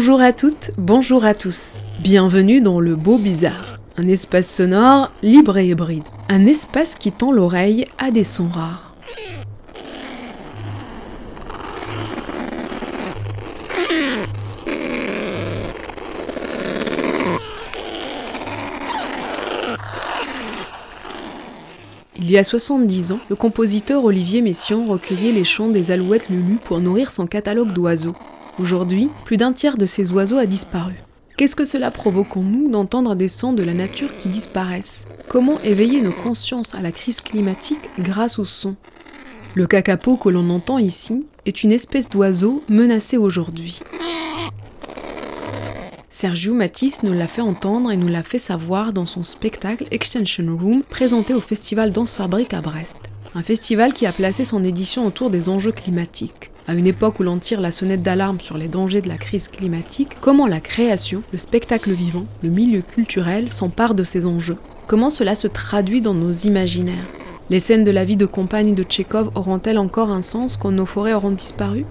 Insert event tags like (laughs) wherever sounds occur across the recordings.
Bonjour à toutes, bonjour à tous. Bienvenue dans le Beau Bizarre, un espace sonore libre et hybride. Un espace qui tend l'oreille à des sons rares. Il y a 70 ans, le compositeur Olivier Messiaen recueillait les chants des alouettes Lulu pour nourrir son catalogue d'oiseaux. Aujourd'hui, plus d'un tiers de ces oiseaux a disparu. Qu'est-ce que cela provoque en nous d'entendre des sons de la nature qui disparaissent? Comment éveiller nos consciences à la crise climatique grâce au son? Le kakapo que l'on entend ici est une espèce d'oiseau menacé aujourd'hui. Sergio Matisse nous l'a fait entendre et nous l'a fait savoir dans son spectacle Extension Room présenté au festival Danse Fabrique à Brest. Un festival qui a placé son édition autour des enjeux climatiques. À une époque où l'on tire la sonnette d'alarme sur les dangers de la crise climatique, comment la création, le spectacle vivant, le milieu culturel s'emparent de ces enjeux? Comment cela se traduit dans nos imaginaires? Les scènes de la vie de compagne de Tchekhov auront-elles encore un sens quand nos forêts auront disparu?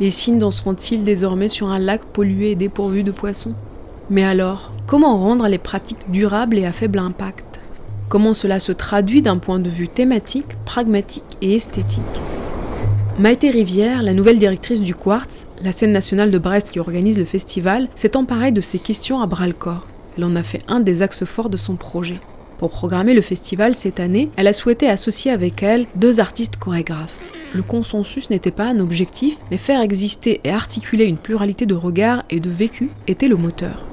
Les signes danseront-ils désormais sur un lac pollué et dépourvu de poissons? Mais alors, comment rendre les pratiques durables et à faible impact? Comment cela se traduit d'un point de vue thématique, pragmatique et esthétique? Maïté Rivière, la nouvelle directrice du Quartz, la scène nationale de Brest qui organise le festival, s'est emparée de ces questions à bras-le-corps. Elle en a fait un des axes forts de son projet. Pour programmer le festival cette année, elle a souhaité associer avec elle deux artistes chorégraphes. Le consensus n'était pas un objectif, mais faire exister et articuler une pluralité de regards et de vécus était le moteur.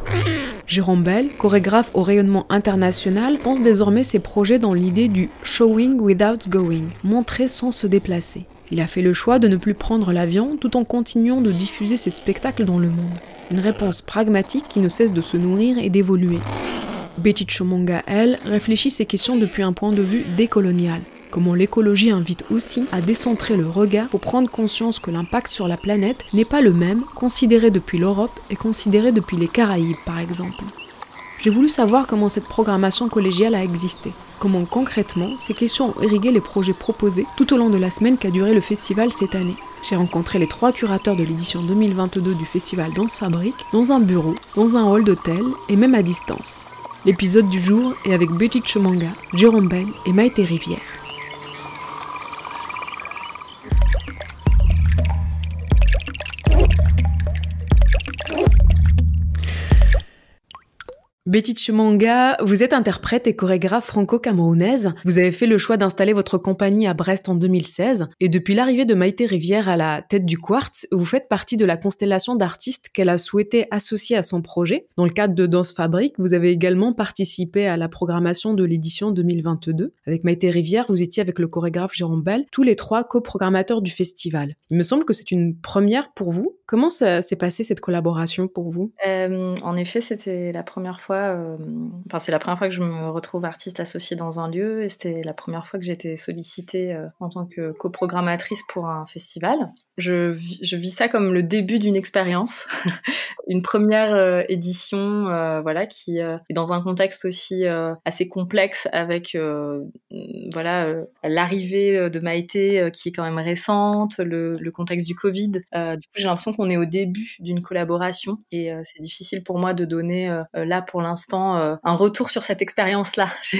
Jérôme Bell, chorégraphe au rayonnement international, pense désormais ses projets dans l'idée du showing without going, montrer sans se déplacer. Il a fait le choix de ne plus prendre l'avion tout en continuant de diffuser ses spectacles dans le monde. Une réponse pragmatique qui ne cesse de se nourrir et d'évoluer. Betty Chomanga, elle, réfléchit ces questions depuis un point de vue décolonial. Comment l'écologie invite aussi à décentrer le regard pour prendre conscience que l'impact sur la planète n'est pas le même considéré depuis l'Europe et considéré depuis les Caraïbes par exemple. J'ai voulu savoir comment cette programmation collégiale a existé, comment concrètement ces questions ont irrigué les projets proposés tout au long de la semaine qu'a duré le festival cette année. J'ai rencontré les trois curateurs de l'édition 2022 du festival Danse Fabrique dans un bureau, dans un hall d'hôtel et même à distance. L'épisode du jour est avec Betty Chomanga, Jérôme Bell et Maïté Rivière. Betty Chumanga, vous êtes interprète et chorégraphe franco-camerounaise. Vous avez fait le choix d'installer votre compagnie à Brest en 2016. Et depuis l'arrivée de Maïté Rivière à la tête du Quartz, vous faites partie de la constellation d'artistes qu'elle a souhaité associer à son projet. Dans le cadre de Danse Fabrique, vous avez également participé à la programmation de l'édition 2022. Avec Maïté Rivière, vous étiez avec le chorégraphe Jérôme Bell, tous les trois coprogrammateurs du festival. Il me semble que c'est une première pour vous. Comment s'est passé cette collaboration pour vous? Euh, En effet, c'était la première fois enfin c'est la première fois que je me retrouve artiste associée dans un lieu et c'était la première fois que j'étais sollicitée en tant que coprogrammatrice pour un festival. Je, je vis ça comme le début d'une expérience, (laughs) une première édition, voilà, qui est dans un contexte aussi assez complexe avec, voilà, l'arrivée de Maïté qui est quand même récente, le, le contexte du Covid. du coup, j'ai l'impression qu'on est au début d'une collaboration et c'est difficile pour moi de donner là pour l'instant un retour sur cette expérience-là. (laughs)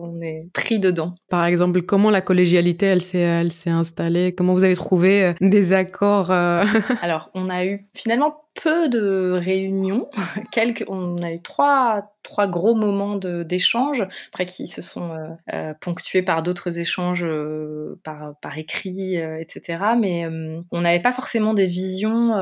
on est pris dedans. Par exemple, comment la collégialité, elle s'est, s'est installée? Comment vous avez trouvé des accords (laughs) Alors, on a eu finalement peu de réunions. (laughs) Quelques, on a eu trois, trois gros moments d'échange, après qui se sont euh, euh, ponctués par d'autres échanges euh, par, par écrit, etc. Mais on n'avait pas forcément des visions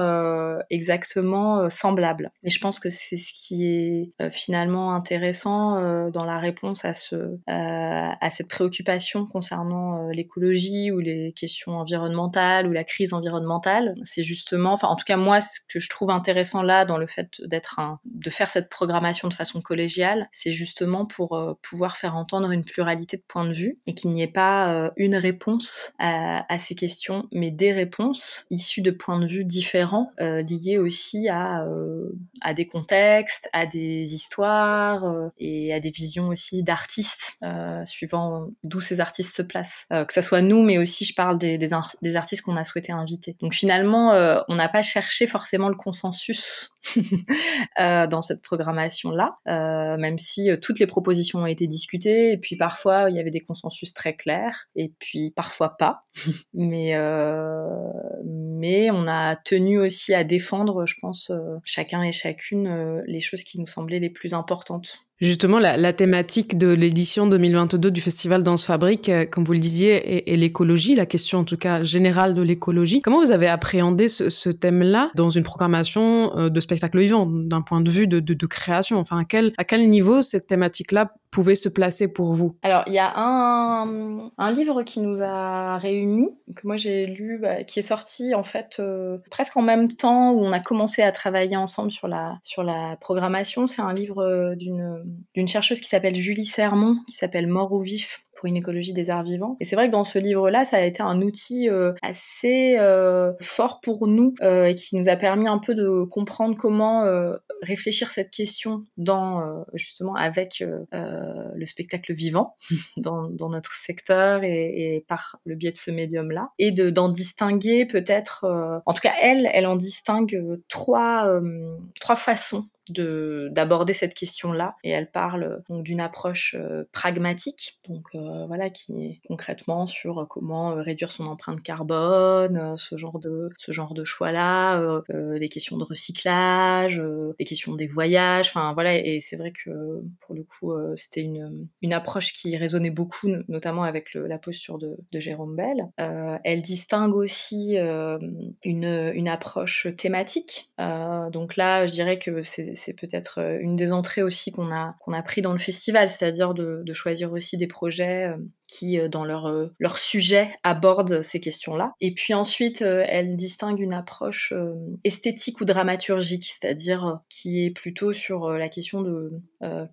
exactement semblables. Et je pense que c'est ce qui est finalement intéressant dans la réponse à, ce, à cette préoccupation concernant l'écologie ou les questions environnementales ou la crise environnementale. C'est justement, enfin en tout cas moi, ce que je trouve intéressant là dans le fait d'être un, de faire cette programmation de façon collégiale, c'est justement pour euh, pouvoir faire entendre une pluralité de points de vue et qu'il n'y ait pas euh, une réponse à, ces questions, mais des réponses issues de points de vue différents, euh, liés aussi à, à des contextes, à des histoires et à des visions aussi d'artistes, suivant d'où ces artistes se placent. que ça soit nous, mais aussi je parle des, des, des artistes qu'on a souhaité inviter. Donc finalement, on n'a pas cherché forcément le consensus (laughs) euh, dans cette programmation-là, euh, même si euh, toutes les propositions ont été discutées, et puis parfois il y avait des consensus très clairs, et puis parfois pas. (laughs) mais, mais on a tenu aussi à défendre, je pense, chacun et chacune les choses qui nous semblaient les plus importantes. Justement, la, thématique de l'édition 2022 du Festival Danse Fabrique, comme vous le disiez, est, l'écologie, la question en tout cas générale de l'écologie. Comment vous avez appréhendé ce, thème-là dans une programmation de spectacle vivant, d'un point de vue de, de, création? Enfin, à quel, à quel niveau cette thématique-là pouvait se placer pour vous Alors, il y a un, un, livre qui nous a réunis, que moi j'ai lu, bah, qui est sorti en fait euh, presque en même temps où on a commencé à travailler ensemble sur la, sur la programmation. C'est un livre euh, d'une chercheuse qui s'appelle Julie Sermon, qui s'appelle Mort ou vif pour une écologie des arts vivants. Et c'est vrai que dans ce livre-là, ça a été un outil euh, assez euh, fort pour nous euh, et qui nous a permis un peu de comprendre comment réfléchir cette question dans justement avec le spectacle vivant (laughs) dans, dans notre secteur et, et, par le biais de ce médium-là et de d'en distinguer peut-être, en tout cas elle, elle en distingue trois trois façons d'aborder cette question-là. Et elle parle donc d'une approche euh, pragmatique donc euh, voilà qui est concrètement sur comment euh, réduire son empreinte carbone ce genre de ce genre de choix là des questions de recyclage des questions des voyages enfin voilà. Et c'est vrai que pour le coup c'était une une approche qui résonnait beaucoup notamment avec la posture de, de Jérôme Bell. Elle distingue aussi une une approche thématique. Donc là je dirais que c'est c'est peut-être euh, une des entrées aussi qu'on a, qu'on a pris dans le festival, c'est-à-dire de, de, choisir aussi des projets euh, qui, euh, dans leur, euh, leur sujet, abordent ces questions-là. Et puis ensuite, euh, elle distingue une approche esthétique ou dramaturgique, c'est-à-dire qui est plutôt sur la question de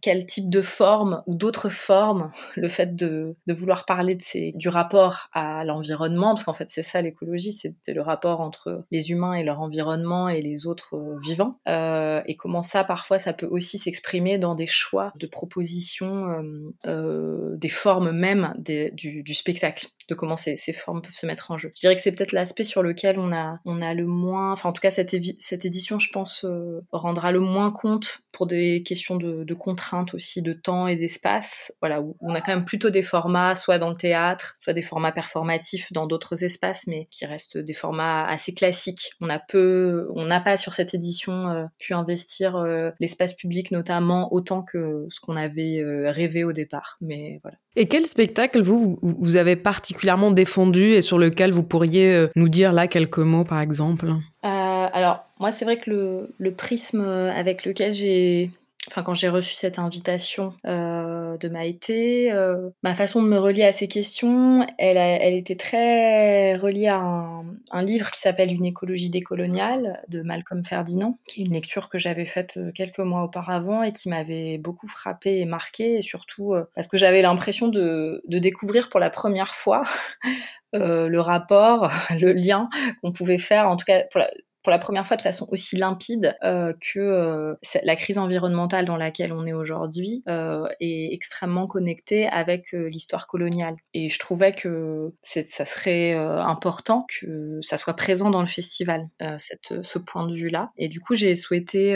quel type de forme ou d'autres formes, (laughs) le fait de, de vouloir parler de ces, du rapport à l'environnement, parce qu'en fait c'est ça l'écologie, c'est le rapport entre les humains et leur environnement et les autres vivants, et comment ça parfois ça peut aussi s'exprimer dans des choix de propositions, des formes même du, spectacle, de comment ces, formes peuvent se mettre en jeu. Je dirais que c'est peut-être l'aspect sur lequel on a, on a le moins, enfin en tout cas cette, cette édition, je pense, euh, rendra le moins compte pour des questions de, contraintes aussi, de temps et d'espace. Voilà, où on a quand même plutôt des formats, soit dans le théâtre, soit des formats performatifs dans d'autres espaces, mais qui restent des formats assez classiques. On a peu, on n'a pas sur cette édition euh, pu investir euh, l'espace public notamment autant que ce qu'on avait rêvé au départ. Mais voilà. Et quel spectacle vous, vous avez particulièrement défendu et sur lequel vous pourriez euh, nous dire là quelques mots par exemple? Euh, Alors moi c'est vrai que le, prisme avec lequel j'ai enfin quand j'ai reçu cette invitation euh, de Maïté, euh, ma façon de me relier à ces questions, elle, était très reliée à un, livre qui s'appelle Une écologie décoloniale de Malcolm Ferdinand, qui est une lecture que j'avais faite euh, quelques mois auparavant et qui m'avait beaucoup frappée et marquée, et surtout euh, parce que j'avais l'impression de, découvrir pour la première fois (laughs) euh, le rapport, (laughs) le lien qu'on pouvait faire, en tout cas pour la, pour la première fois de façon aussi limpide euh, que euh, la crise environnementale dans laquelle on est aujourd'hui euh, est extrêmement connectée avec euh, l'histoire coloniale. Et je trouvais que ça serait euh, important que ça soit présent dans le festival, cette, ce point de vue-là. Et du coup, j'ai souhaité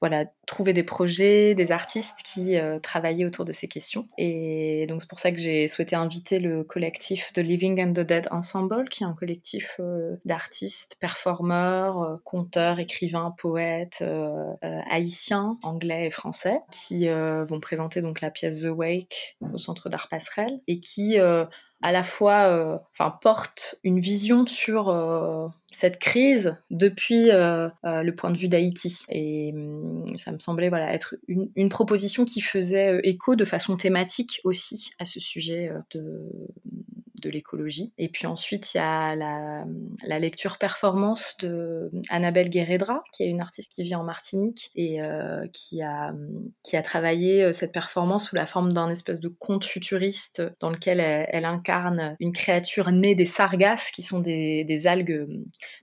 voilà, trouver des projets, des artistes qui travaillaient autour de ces questions. Et donc c'est pour ça que j'ai souhaité inviter le collectif The Living and the Dead Ensemble, qui est un collectif d'artistes, performeurs, conteurs, écrivains, poètes, haïtiens, anglais et français, qui vont présenter donc la pièce The Wake au Centre d'Art Passerelle et qui à la fois euh, enfin, porte une vision sur euh, cette crise depuis euh, le point de vue d'Haïti. Et hum, ça me semblait voilà, être une, une, proposition qui faisait écho de façon thématique aussi à ce sujet de, de l'écologie. Et puis ensuite, il y a la, lecture performance de Annabelle Guerredra, qui est une artiste qui vit en Martinique et euh, qui, a, qui a travaillé euh, cette performance sous la forme d'un espèce de conte futuriste dans lequel elle, incarne une créature née des sargasses, qui sont des, des algues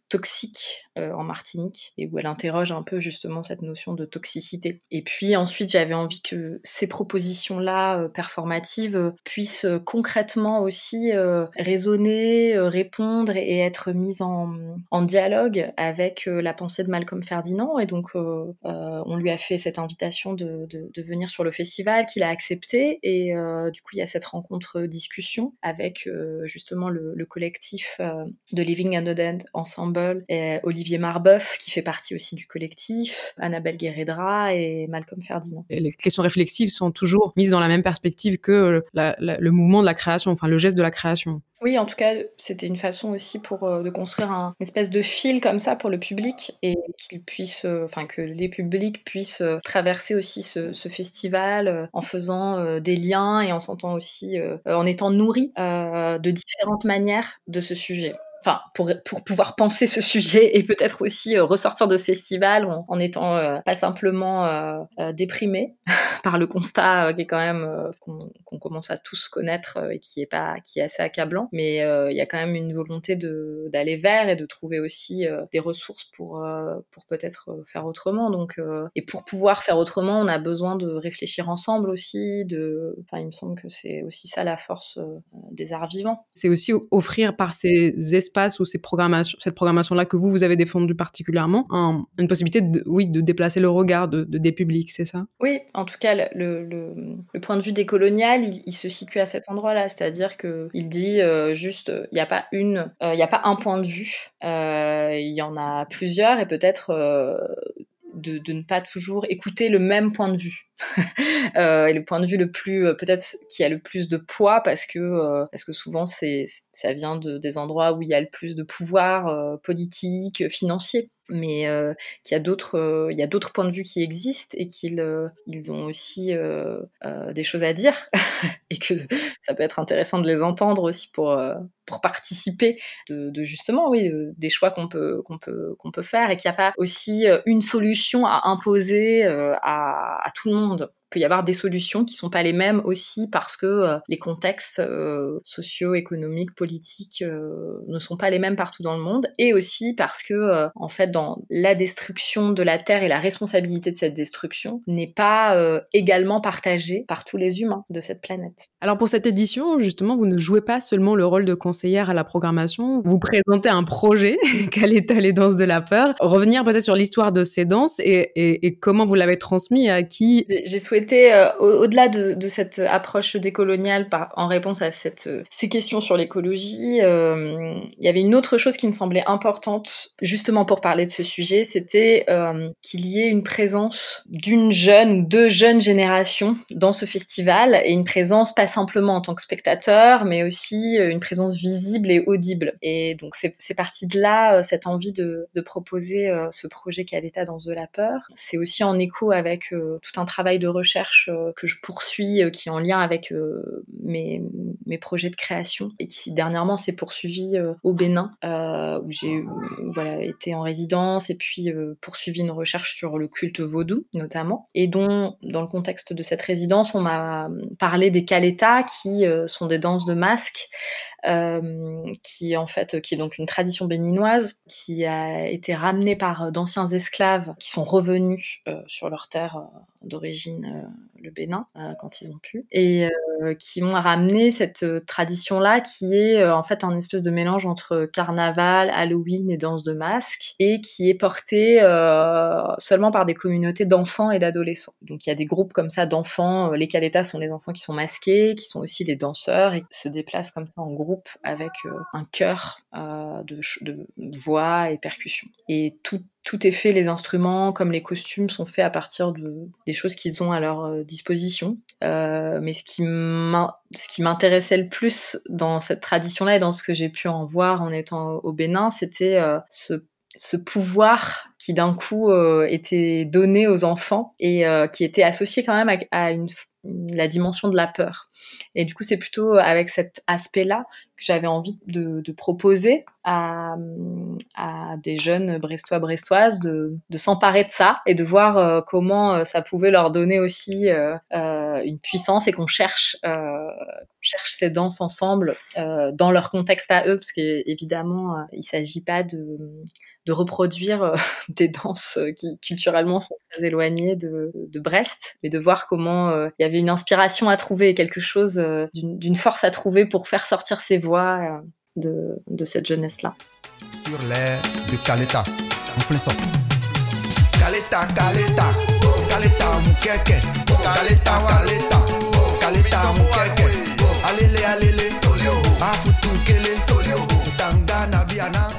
toxique euh, en Martinique et où elle interroge un peu justement cette notion de toxicité. Et puis ensuite, j'avais envie que ces propositions-là euh, performatives euh, puissent concrètement aussi résonner, répondre et être mises en, dialogue avec la pensée de Malcolm Ferdinand. Et donc, on lui a fait cette invitation de, venir sur le festival, qu'il a accepté. Et du coup, il y a cette rencontre-discussion avec justement le, le collectif de Living and Dead ensemble et Olivier Marbeuf, qui fait partie aussi du collectif, Annabelle Guerredra et Malcolm Ferdinand. les questions réflexives sont toujours mises dans la même perspective que le mouvement de la création, enfin le geste de la création. Oui, en tout cas, c'était une façon aussi pour euh, de construire un espèce de fil comme ça pour le public et qu'il puisse, euh, enfin que les publics puissent euh, traverser aussi ce, ce festival en faisant des liens et en sentant aussi, en étant nourris de différentes manières de ce sujet enfin pour, pour pouvoir penser ce sujet et peut-être aussi euh, ressortir de ce festival en, étant euh, pas simplement euh, déprimé (laughs) par le constat qui est quand même qu'on commence à tous connaître et qui est pas qui est assez accablant. Mais il y a quand même une volonté de d'aller vers et de trouver aussi des ressources pour pour peut-être faire autrement. Donc et pour pouvoir faire autrement on a besoin de réfléchir ensemble aussi de enfin il me semble que c'est aussi ça la force des arts vivants. C'est aussi offrir par ces espaces ou cette programmation-là que vous, vous avez défendue particulièrement, une possibilité, de, oui, de déplacer le regard de, des publics, c'est ça? Oui, en tout cas, le, point de vue décolonial, il, se situe à cet endroit-là, c'est-à-dire qu'il dit euh, juste, il n'y a pas une, euh, il n'y a pas un point de vue, euh, il y en a plusieurs et peut-être de, de, ne pas toujours écouter le même point de vue. (laughs) euh, et le point de vue le plus, euh, peut-être qui a le plus de poids parce que, euh, parce que souvent c'est, ça vient de, des endroits où il y a le plus de pouvoir euh, politique, financier mais euh, qu'il y a d'autres il y a d'autres points de vue qui existent et qu'ils euh, ils ont aussi des choses à dire (laughs) et que (laughs) ça peut être intéressant de les entendre aussi pour pour participer de, de justement oui des choix qu'on peut qu'on peut qu'on peut faire et qu'il n'y a pas aussi une solution à imposer à, à tout le monde peut y avoir des solutions qui sont pas les mêmes aussi parce que euh, les contextes euh, socio-économiques, politiques euh, ne sont pas les mêmes partout dans le monde et aussi parce que en fait dans la destruction de la terre et la responsabilité de cette destruction n'est pas également partagée par tous les humains de cette planète. Alors pour cette édition, justement, vous ne jouez pas seulement le rôle de conseillère à la programmation, vous présentez un projet, (laughs) quelle est les danses de la peur, revenir peut-être sur l'histoire de ces danses et, et, et comment vous l'avez transmis à qui J'ai souhaité euh, au-delà de, cette approche décoloniale en réponse à euh, ces questions sur l'écologie, euh, il y avait une autre chose qui me semblait importante justement pour parler de ce sujet, c'était qu'il y ait une présence d'une jeune ou deux jeunes générations dans ce festival et une présence pas simplement en tant que spectateur, mais aussi une présence visible et audible. Et donc c'est parti de là cette envie de, proposer ce projet qui a l'état dans The La Peur. C'est aussi en écho avec tout un travail de recherche euh, que je poursuis, euh, qui est en lien avec euh, mes, mes, projets de création et qui dernièrement s'est poursuivi au Bénin, où j'ai été en résidence et puis poursuivi une recherche sur le culte vaudou notamment, et dont dans le contexte de cette résidence, on m'a parlé des kaletas qui sont des danses de masques qui en fait, qui est donc une tradition béninoise, qui a été ramenée par d'anciens esclaves qui sont revenus sur leur terre d'origine, le Bénin, quand ils ont pu, et qui m'ont ramené cette tradition-là, qui est en fait un espèce de mélange entre carnaval, Halloween et danse de masque, et qui est portée seulement par des communautés d'enfants et d'adolescents. Donc il y a des groupes comme ça d'enfants, les Kaletas sont des enfants qui sont masqués, qui sont aussi des danseurs et qui se déplacent comme ça en groupe avec un chœur de, de voix et percussions. Et tout est fait, les instruments comme les costumes sont faits à partir de des choses qu'ils ont à leur euh, disposition. Euh, mais ce qui m'intéressait le plus dans cette tradition-là et dans ce que j'ai pu en voir en étant au Bénin, c'était euh, ce pouvoir qui d'un coup était donné aux enfants et qui était associé quand même à, la dimension de la peur. Et du coup, c'est plutôt avec cet aspect-là que j'avais envie de, proposer à, des jeunes brestois brestoises de, s'emparer de ça et de voir euh, comment euh, ça pouvait leur donner aussi euh, une puissance et qu'on cherche, ces danses ensemble dans leur contexte à eux, parce qu'évidemment, il s'agit pas de reproduire (laughs) des danses qui culturellement sont très éloignées de, Brest, mais de voir comment il y avait une inspiration à trouver, quelque chose d'une force à trouver pour faire sortir ces voix de, de cette jeunesse-là. Sur l'air de Caleta, on fait ça. Caleta, Caleta, Caleta, mukeke, Caleta, Caleta, Caleta, mukeke, alele, alele, afutu kele, tangana, viana.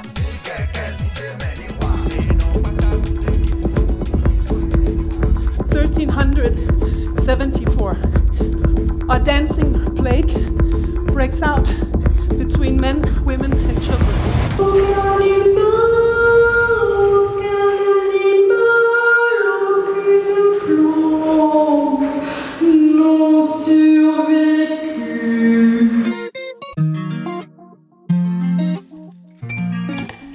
1374, a dancing plague breaks out between men, women, and children.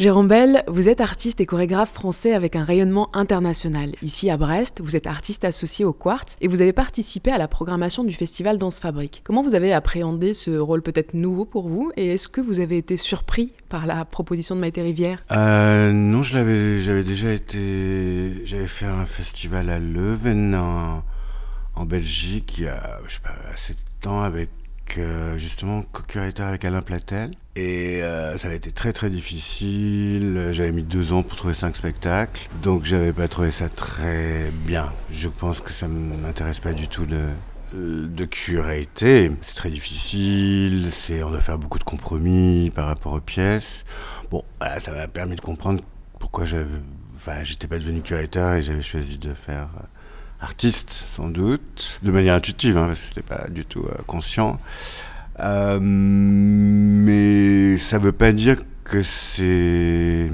Jérôme Bell, vous êtes artiste et chorégraphe français avec un rayonnement international. Ici à Brest, vous êtes artiste associé au Quartz et vous avez participé à la programmation du festival Danse Fabrique. Comment vous avez appréhendé ce rôle peut-être nouveau pour vous et est-ce que vous avez été surpris par la proposition de Maïté Rivière? Euh, Non, je l'avais, j'avais déjà été, j'avais fait un festival à Leuven en, Belgique il y a, je sais pas, assez de temps avec justement co-curateur avec Alain Platel. Et euh, ça a été très très difficile. J'avais mis deux ans pour trouver cinq spectacles. Donc j'avais pas trouvé ça très bien. Je pense que ça m'intéresse pas du tout de, de curator. C'est très difficile. C'est, on doit faire beaucoup de compromis par rapport aux pièces. Bon, ça m'a permis de comprendre pourquoi j'avais, enfin, j'étais pas devenu curateur et j'avais choisi de faire artiste sans doute, de manière intuitive, hein, parce que c'était pas du tout euh, conscient. Euh, mais ça veut pas dire que c'est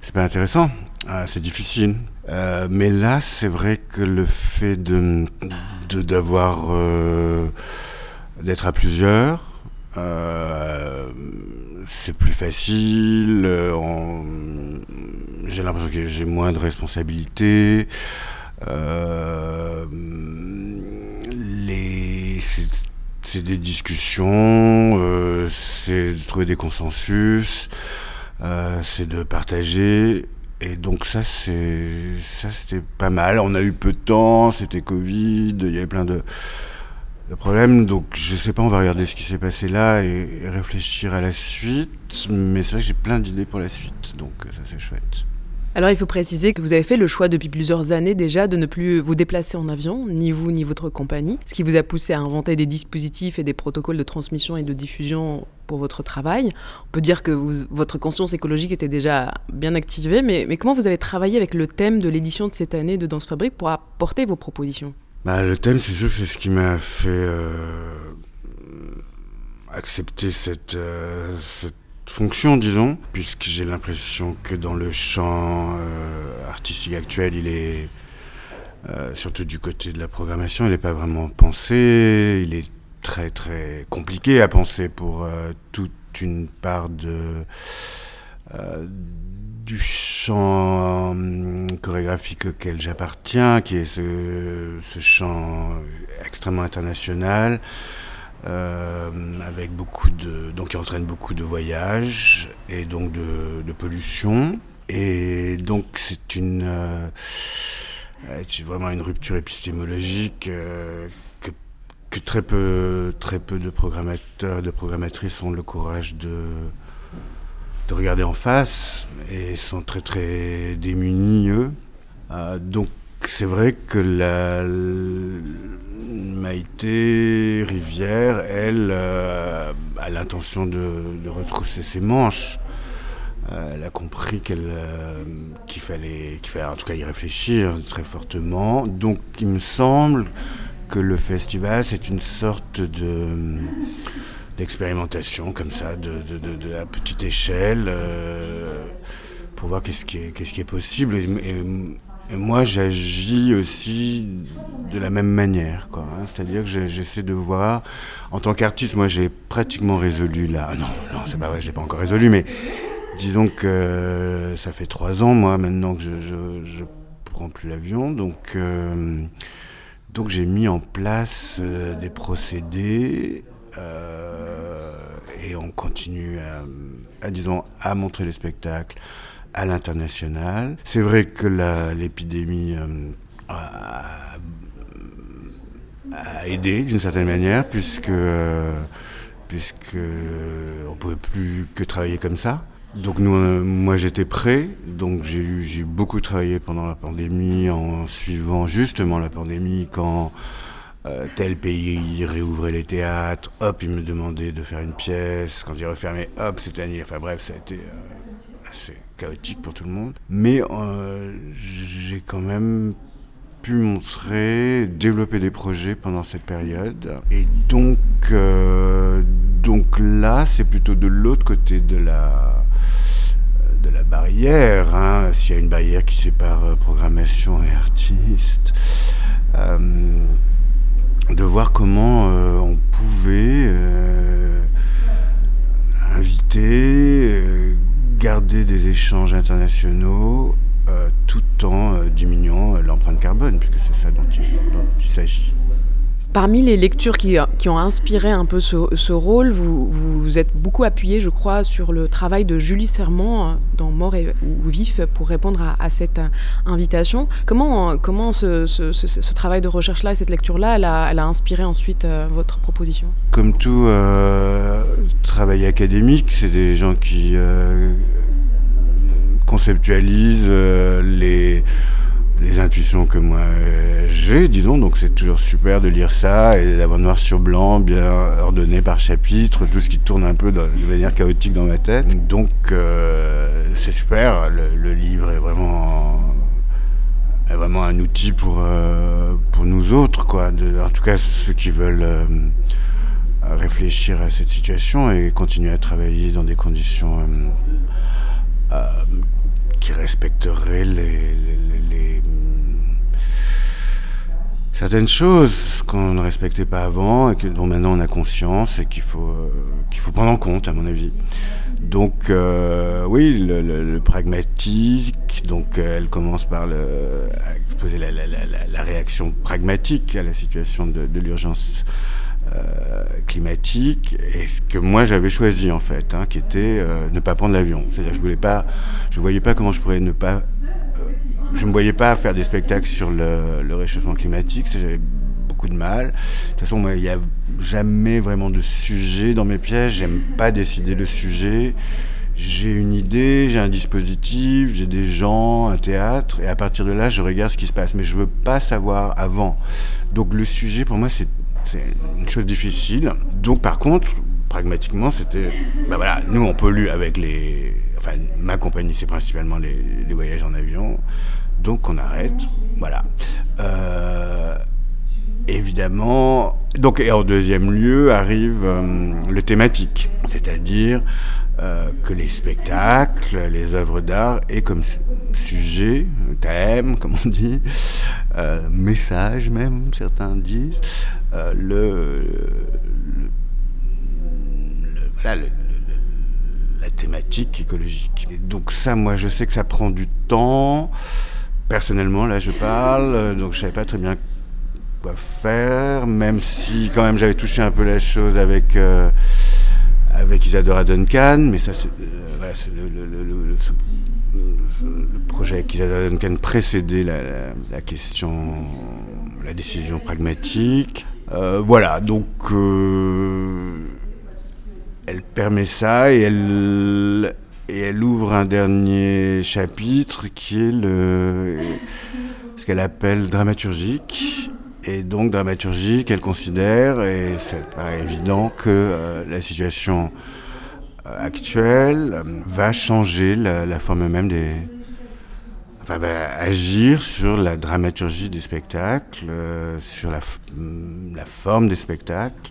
c'est pas intéressant. Ah, c'est difficile. Euh, mais là, c'est vrai que le fait de d'avoir d'être à plusieurs, c'est plus facile. J'ai l'impression que j'ai moins de responsabilités. Euh, les, c'est des discussions, euh, c'est de trouver des consensus, euh, c'est de partager. Et donc ça, c'est ça, c'était pas mal. On a eu peu de temps, c'était Covid, il y avait plein de, problèmes. Donc je sais pas, on va regarder ce qui s'est passé là et réfléchir à la suite. Mais c'est vrai que j'ai plein d'idées pour la suite, donc ça c'est chouette. Alors il faut préciser que vous avez fait le choix depuis plusieurs années déjà de ne plus vous déplacer en avion, ni vous ni votre compagnie, ce qui vous a poussé à inventer des dispositifs et des protocoles de transmission et de diffusion pour votre travail. On peut dire que votre conscience écologique était déjà bien activée, mais, comment vous avez travaillé avec le thème de l'édition de cette année de Danse Fabrique pour apporter vos propositions? Bah, Le thème, c'est sûr que c'est ce qui m'a fait euh, accepter cette, euh, cette fonction, disons, puisque j'ai l'impression que dans le champ euh, artistique actuel, il est, euh, surtout du côté de la programmation, il n'est pas vraiment pensé, il est très très compliqué à penser pour euh, toute une part de, du champ chorégraphique auquel j'appartiens, qui est ce, ce champ extrêmement international. Euh, avec beaucoup de, donc qui entraîne beaucoup de voyages et donc de, pollution. Et donc c'est une, euh, c'est vraiment une rupture épistémologique euh, que, très peu, très peu de programmateurs, de programmatrices ont le courage de, de regarder en face et sont très très démunis eux. Donc c'est vrai que la Maïté Rivière, elle, euh, a l'intention de, retrousser ses manches. Euh, elle a compris euh, qu'il fallait, en tout cas y réfléchir très fortement. Donc il me semble que le festival, c'est une sorte de d'expérimentation comme ça, de, de, de, la petite échelle, pour voir qu'est-ce qui est, possible. Moi, j'agis aussi de la même manière, quoi. Hein. C'est-à-dire que j'essaie de voir, en tant qu'artiste, moi, j'ai pratiquement résolu là. Non, non, c'est pas vrai, je l'ai pas encore résolu, mais disons que ça fait trois ans, moi, maintenant que je, je, je prends plus l'avion, donc. Euh, donc j'ai mis en place euh, des procédés euh, et on continue à, disons, à montrer les spectacles à l'international. C'est vrai que l'épidémie euh, a, aidé d'une certaine manière puisque, euh, puisque on pouvait plus que travailler comme ça. Donc nous, euh, moi j'étais prêt, donc j'ai beaucoup travaillé pendant la pandémie en suivant justement la pandémie quand tel pays réouvrait les théâtres, hop, il me demandait de faire une pièce, quand il refermait, hop, c'était annulé. Enfin bref, ça a été assez chaotique pour tout le monde. Mais euh, j'ai quand même pu montrer, développer des projets pendant cette période. Et donc, euh, là, c'est plutôt de l'autre côté de la, barrière. Hein. S'il y a une barrière qui sépare programmation et artiste. Euh, de voir comment euh, on pouvait euh, inviter, euh, garder des échanges internationaux tout en diminuant l'empreinte carbone, puisque c'est ça dont il, dont il s'agit. Parmi les lectures qui, qui, ont inspiré un peu ce, rôle, vous, vous êtes beaucoup appuyé, je crois, sur le travail de Julie Serment dans Mort et, ou Vif pour répondre à, cette invitation. Comment, comment ce, travail de recherche-là et cette lecture-là, elle, elle a, inspiré ensuite euh, votre proposition? Comme tout euh, travail académique, c'est des gens qui euh, conceptualisent euh, les les intuitions que moi j'ai, disons. Donc c'est toujours super de lire ça et d'avoir noir sur blanc, bien ordonné par chapitre, tout ce qui tourne un peu de, manière chaotique dans ma tête. Donc euh, c'est super. Le, livre est vraiment est vraiment un outil pour euh, pour nous autres, quoi. En tout cas ceux qui veulent euh, réfléchir à cette situation et continuer à travailler dans des conditions euh, qui les, les, certaines choses qu'on ne respectait pas avant et que, dont maintenant on a conscience et qu'il faut, euh, prendre en compte, à mon avis. Donc, euh, oui, le, pragmatique, donc euh, elle commence par exposer la, réaction pragmatique à la situation de l'urgence euh, climatique et ce que moi j'avais choisi en fait, hein, qui était euh, ne pas prendre l'avion. C'est-à-dire je voulais pas, je voyais pas comment je pourrais ne pas, euh, je me voyais pas faire des spectacles sur le, réchauffement climatique. J'avais beaucoup de mal. De toute façon, moi, il n'y a jamais vraiment de sujet dans mes pièges. J'aime pas décider le sujet. J'ai une idée, j'ai un dispositif, j'ai des gens, un théâtre, et à partir de là, je regarde ce qui se passe. Mais je veux pas savoir avant. Donc le sujet, pour moi, c'est c'est une chose difficile. Donc par contre, pragmatiquement, c'était, ben voilà, nous on pollue avec les, enfin ma compagnie c'est principalement les, les, voyages en avion, donc on arrête, voilà. Euh, évidemment, donc et en deuxième lieu arrive euh, le thématique, c'est-à-dire euh, que les spectacles, les œuvres d'art aient comme sujet, thème, (laughs) comme on dit, euh, message même, certains disent, euh, le, voilà, la thématique écologique. Donc ça, moi, je sais que ça prend du temps. Personnellement, là, je parle, donc je savais pas très bien quoi faire, même si quand même j'avais touché un peu la chose avec, avec Isadora Duncan, mais ça c'est le, le, projet avec Isadora Duncan précédait la, question, la décision pragmatique. voilà, donc elle permet ça et elle, et elle ouvre un dernier chapitre qui est le, ce qu'elle appelle dramaturgique. Et donc dramaturgique, elle considère, et ça paraît évident, que euh, la situation euh, actuelle euh, va changer la, forme même des... Enfin, va agir sur la dramaturgie des spectacles, sur la, la forme des spectacles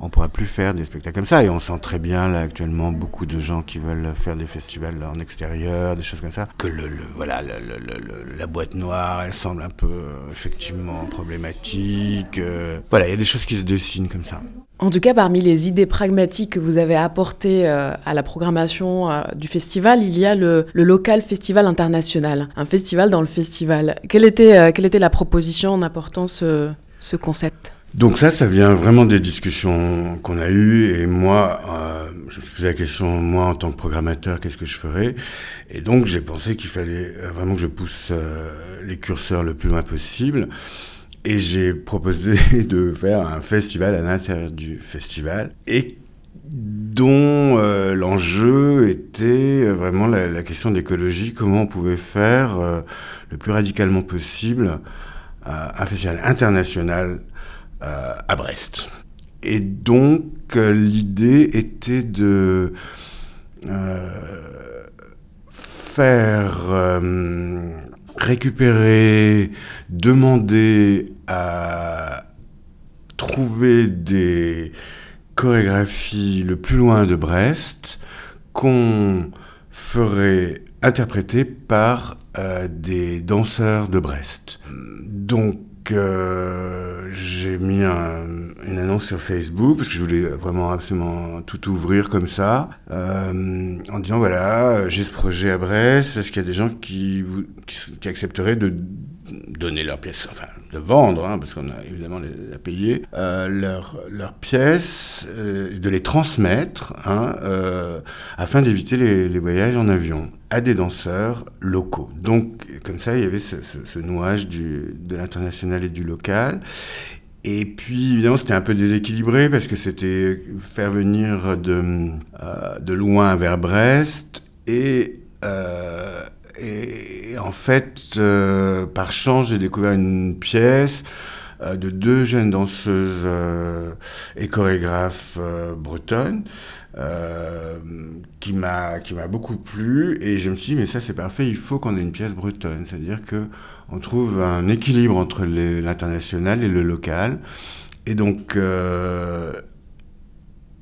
on pourra plus faire des spectacles comme ça. Et on sent très bien là actuellement beaucoup de gens qui veulent faire des festivals en extérieur, des choses comme ça. Que le, voilà, la boîte noire, elle semble un peu euh, effectivement problématique. Euh. voilà, il y a des choses qui se dessinent comme ça. En tout cas, parmi les idées pragmatiques que vous avez apportées euh, à la programmation du festival, il y a le, local festival international, un festival dans le festival. Quelle était, quelle était la proposition en apportant ce concept? Donc ça, ça vient vraiment des discussions qu'on a eues et moi, euh, je me suis posé la question, moi en tant que programmateur, qu'est-ce que je ferais? Et donc j'ai pensé qu'il fallait euh, vraiment que je pousse euh, les curseurs le plus loin possible. Et j'ai proposé (laughs) de faire un festival à l'intérieur du festival et dont l'enjeu était vraiment la, la question d'écologie, comment on pouvait faire le plus radicalement possible un festival international à Brest. Et donc euh, l'idée était de euh, faire récupérer, demander à trouver des chorégraphies le plus loin de Brest qu'on ferait interpréter par des danseurs de Brest. Donc j'ai mis une annonce sur Facebook parce que je voulais vraiment absolument tout ouvrir comme ça, euh, en disant voilà, j'ai ce projet à Brest, est-ce qu'il y a des gens qui accepteraient de donner leurs pièces, enfin de vendre, hein, parce qu'on a évidemment à payer, euh, leurs leur pièces, euh, de les transmettre, hein, euh, afin d'éviter les, voyages en avion à des danseurs locaux. Donc comme ça, il y avait ce, ce, ce nouage du, de l'international et du local. Et puis, évidemment, c'était un peu déséquilibré parce que c'était faire venir de, euh, de loin vers Brest et et en fait, euh, par chance, j'ai découvert une pièce euh, de deux jeunes danseuses euh, et chorégraphes bretonnes qui m'a qui m'a beaucoup plu. Et je me suis dit mais ça c'est parfait il faut qu'on ait une pièce bretonne. C'est à dire que on trouve un équilibre entre l'international et le local. Et donc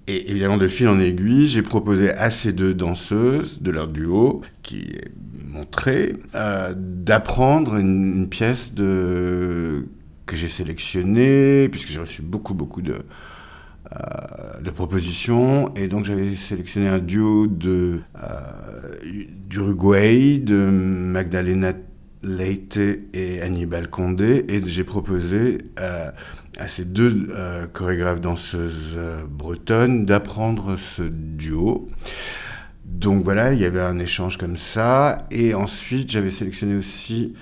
et évidemment, de fil en aiguille, j'ai proposé à ces deux danseuses, de leur duo, qui est montré, euh, d'apprendre une, pièce de, que j'ai sélectionnée, puisque j'ai reçu beaucoup, beaucoup de, euh, de propositions. Et donc, j'avais sélectionné un duo de, euh, d'Uruguay, de Magdalena Leite et Hannibal Condé, et j'ai proposé à ces deux euh, chorégraphes danseuses euh, bretonnes d'apprendre ce duo. Donc voilà, il y avait un échange comme ça. Et ensuite, j'avais sélectionné aussi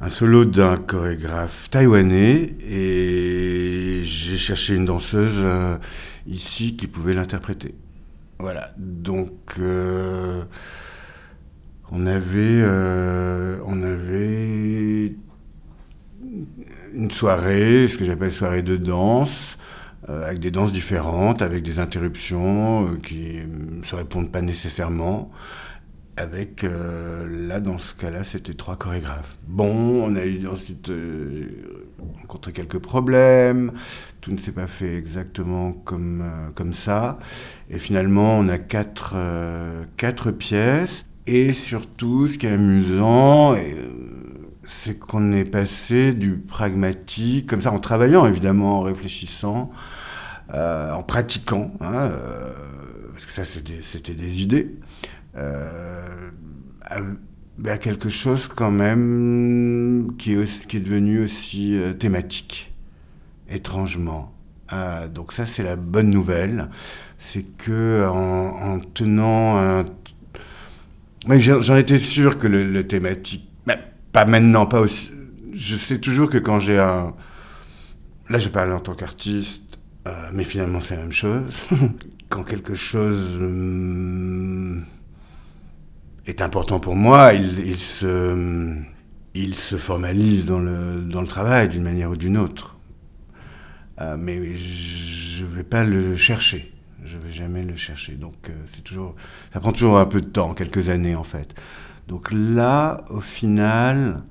un solo d'un chorégraphe taïwanais et j'ai cherché une danseuse euh, ici qui pouvait l'interpréter. Voilà, donc on avait, on avait une soirée, ce que j'appelle soirée de danse, euh, avec des danses différentes, avec des interruptions euh, qui ne se répondent pas nécessairement. Avec, euh, là, dans ce cas-là, c'était trois chorégraphes. Bon, on a eu ensuite rencontré quelques problèmes, tout ne s'est pas fait exactement comme, comme ça. Et finalement, on a quatre, quatre pièces. Et surtout, ce qui est amusant, et, c'est qu'on est passé du pragmatique, comme ça, en travaillant évidemment, en réfléchissant, euh, en pratiquant, hein, euh, parce que ça c'était des idées, euh, à, quelque chose quand même qui est, devenu aussi thématique. étrangement. Euh, donc ça, c'est la bonne nouvelle. C'est que en, tenant un... J'en étais sûr que le, thématique... pas maintenant, pas aussi... Je sais toujours que quand j'ai un... Là, je parle en tant qu'artiste, euh, mais finalement, c'est la même chose. (laughs) quand quelque chose hum, est important pour moi, il, se, il se formalise dans le, dans le travail d'une manière ou d'une autre. Euh, mais je ne vais pas le chercher. Je ne vais jamais le chercher. Donc euh, c'est toujours, ça prend toujours un peu de temps, quelques années en fait. Donc là, au final,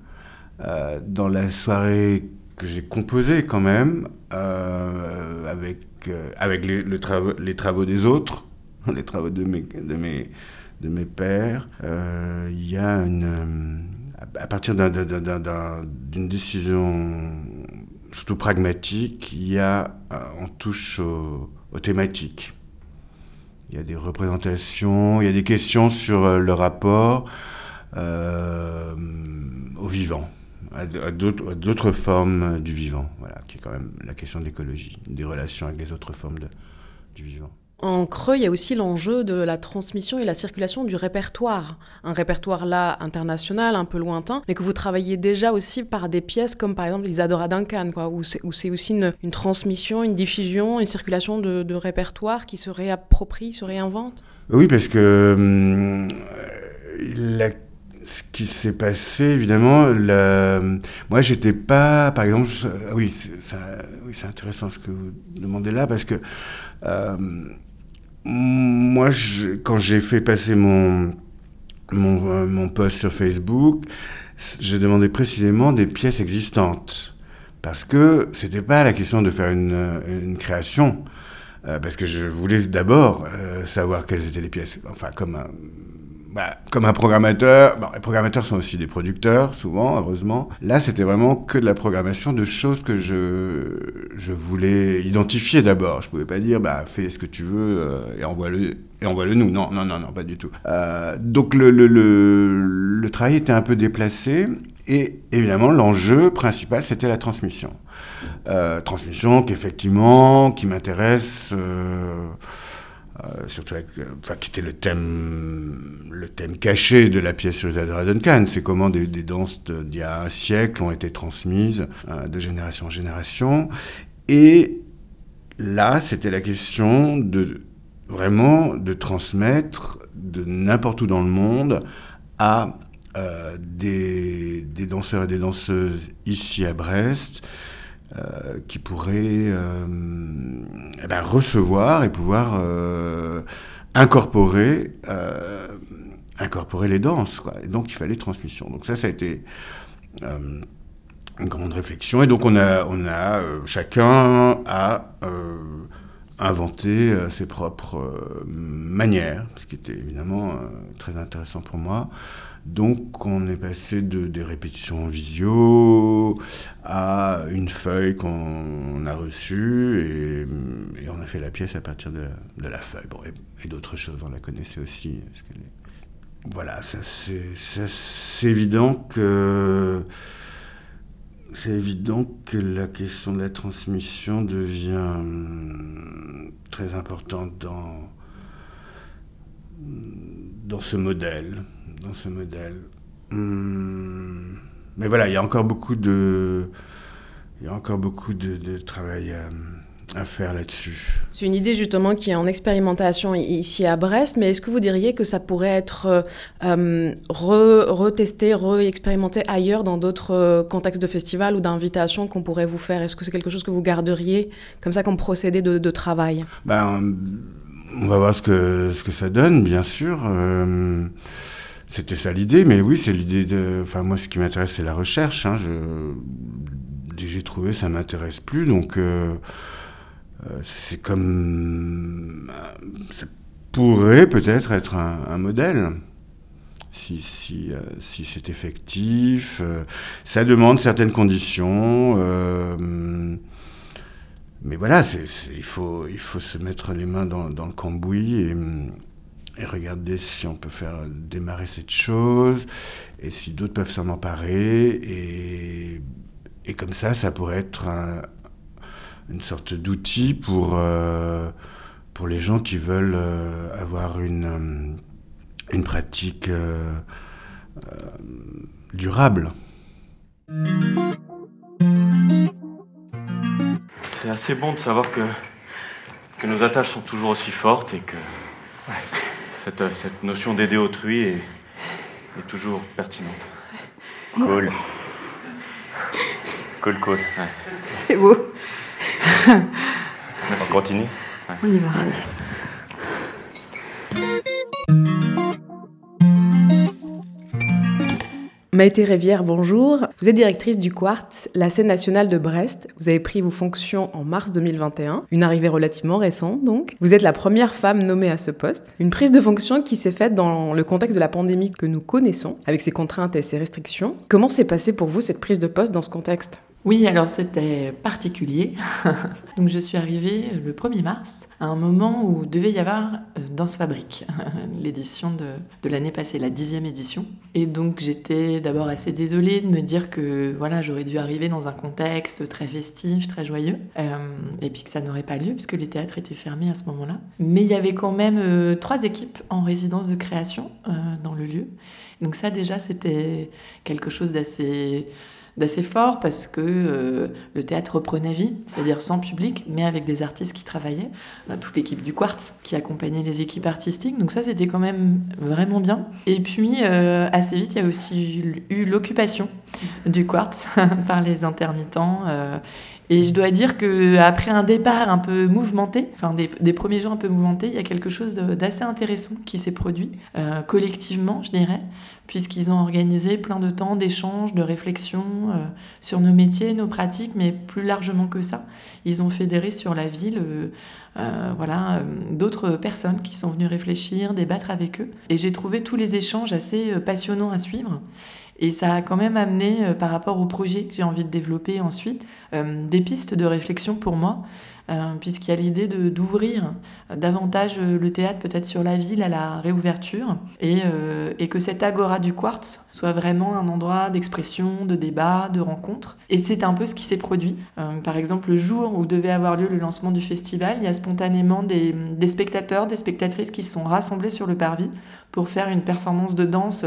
euh, dans la soirée que j'ai composée quand même, avec, avec les, travaux, les, travaux, des autres, (laughs) les travaux de mes, de mes, de mes pères, il y a une à partir d'une décision surtout pragmatique, il y a, euh, on touche aux, thématiques. Il y a des représentations, il y a des questions sur euh, le rapport euh, au vivant, à, d'autres formes du vivant, voilà, qui est quand même la question de l'écologie, des relations avec les autres formes du vivant. En creux, il y a aussi l'enjeu de la transmission et la circulation du répertoire. Un répertoire là international, un peu lointain, mais que vous travaillez déjà aussi par des pièces comme par exemple Isadora Duncan, quoi, où c'est aussi une, transmission, une diffusion, une circulation de, répertoire qui se réapproprie, se réinvente? Oui, parce que hum, ce qui s'est passé, évidemment, moi, j'étais pas, par exemple, oui, c'est intéressant ce que vous demandez là, parce que euh, moi, quand j'ai fait passer mon, mon, mon, post sur Facebook, je demandais précisément des pièces existantes. Parce que c'était pas la question de faire une, une création, euh, parce que je voulais d'abord euh, savoir quelles étaient les pièces. Enfin, comme bah, comme un programmateur, bon, les programmateurs sont aussi des producteurs, souvent, heureusement. Là, c'était vraiment que de la programmation de choses que je, je voulais identifier d'abord. Je pouvais pas dire, bah, fais ce que tu veux euh, et envoie-le et nous. Non, non, non, non, pas du tout. Euh, donc le, le, le, le, travail était un peu déplacé et évidemment l'enjeu principal c'était la transmission. Euh, transmission qui effectivement, qui m'intéresse. Euh, euh, surtout avec, euh, enfin, qui était le thème, le thème caché de la pièce sur Isadora Duncan. C'est comment des, danses d'il y a un siècle ont été transmises euh, de génération en génération. Et là, c'était la question de vraiment de transmettre de n'importe où dans le monde à des, des, danseurs et des danseuses ici à Brest euh, qui pourrait euh, eh ben, recevoir et pouvoir euh, incorporer, incorporer les danses. Quoi. Et donc il fallait transmission. Donc ça, ça a été une grande réflexion. Et donc on a, on a chacun a inventé ses propres manières, ce qui était évidemment très intéressant pour moi. Donc on est passé de des répétitions en visio à une feuille qu'on a reçue et, on a fait la pièce à partir de, la feuille. Bon, et, d'autres choses, on la connaissait aussi. Voilà, c'est évident que c'est évident que la question de la transmission devient hum, très importante dans, dans ce modèle dans ce modèle. Hmm. Mais voilà, il y a encore beaucoup de, il y a encore beaucoup de, travail à, faire là-dessus. C'est une idée justement qui est en expérimentation ici à Brest, mais est-ce que vous diriez que ça pourrait être euh, retesté, re-expérimenté ailleurs dans d'autres euh, contextes de festival ou d'invitation qu'on pourrait vous faire? Est-ce que c'est quelque chose que vous garderiez comme ça comme procédé de, travail? Ben, On va voir ce que, ce que ça donne, bien sûr. Euh, c'était ça l'idée, mais oui, c'est l'idée de. Enfin, moi, ce qui m'intéresse, c'est la recherche. Hein. Je... J'ai trouvé, ça m'intéresse plus, donc euh, euh, c'est comme. Ça pourrait peut-être être un, modèle. Si, si, euh, si c'est effectif, ça demande certaines conditions. mais voilà, il, faut, il faut se mettre les mains dans, dans le cambouis et et regarder si on peut faire démarrer cette chose et si d'autres peuvent s'en emparer. Et, et, comme ça, ça pourrait être une sorte d'outil pour, pour les gens qui veulent avoir une, une pratique durable. C'est assez bon de savoir que, que nos attaches sont toujours aussi fortes et que cette, cette notion d'aider autrui est, est toujours pertinente. Cool. Cool, cool. C'est beau. On continue On y va. Maïté Rivière, bonjour. Vous êtes directrice du Quartz, la scène nationale de Brest. Vous avez pris vos fonctions en mars 2021, une arrivée relativement récente donc. Vous êtes la première femme nommée à ce poste. Une prise de fonction qui s'est faite dans le contexte de la pandémie que nous connaissons, avec ses contraintes et ses restrictions. Comment s'est passée pour vous cette prise de poste dans ce contexte? Oui, alors c'était particulier. (laughs) Donc je suis arrivée le 1er mars, à un moment où devait y avoir euh, Danse Fabrique, (laughs) l'édition de, de l'année passée, la dixième édition. Et donc j'étais d'abord assez désolée de me dire que voilà, j'aurais dû arriver dans un contexte très festif, très joyeux, euh, et puis que ça n'aurait pas lieu puisque les théâtres étaient fermés à ce moment-là. Mais il y avait quand même euh, trois équipes en résidence de création dans le lieu. Donc ça déjà c'était quelque chose d'assez d'assez fort parce que euh, le théâtre reprenait vie, c'est-à-dire sans public, mais avec des artistes qui travaillaient, euh, toute l'équipe du Quartz qui accompagnait les équipes artistiques. Donc ça, c'était quand même vraiment bien. Et puis, euh, assez vite, il y a aussi eu l'occupation du Quartz (laughs) par les intermittents. Et je dois dire que après un départ un peu mouvementé, enfin des, premiers jours un peu mouvementés, il y a quelque chose d'assez intéressant qui s'est produit collectivement, je dirais, puisqu'ils ont organisé plein de temps d'échanges, de réflexion euh, sur nos métiers, nos pratiques, mais plus largement que ça. Ils ont fédéré sur la ville euh, euh, voilà, d'autres personnes qui sont venues réfléchir, débattre avec eux. Et j'ai trouvé tous les échanges assez passionnants à suivre. Et ça a quand même amené, par rapport au projet que j'ai envie de développer ensuite, des pistes de réflexion pour moi. euh, puisqu'il y a l'idée d'ouvrir davantage le théâtre peut-être sur la ville à la réouverture, et, euh, et, que cette agora du quartz soit vraiment un endroit d'expression, de débat, de rencontre. Et c'est un peu ce qui s'est produit. Euh, par exemple, le jour où devait avoir lieu le lancement du festival, il y a spontanément des, des spectateurs, des spectatrices qui se sont rassemblés sur le parvis pour faire une performance de danse.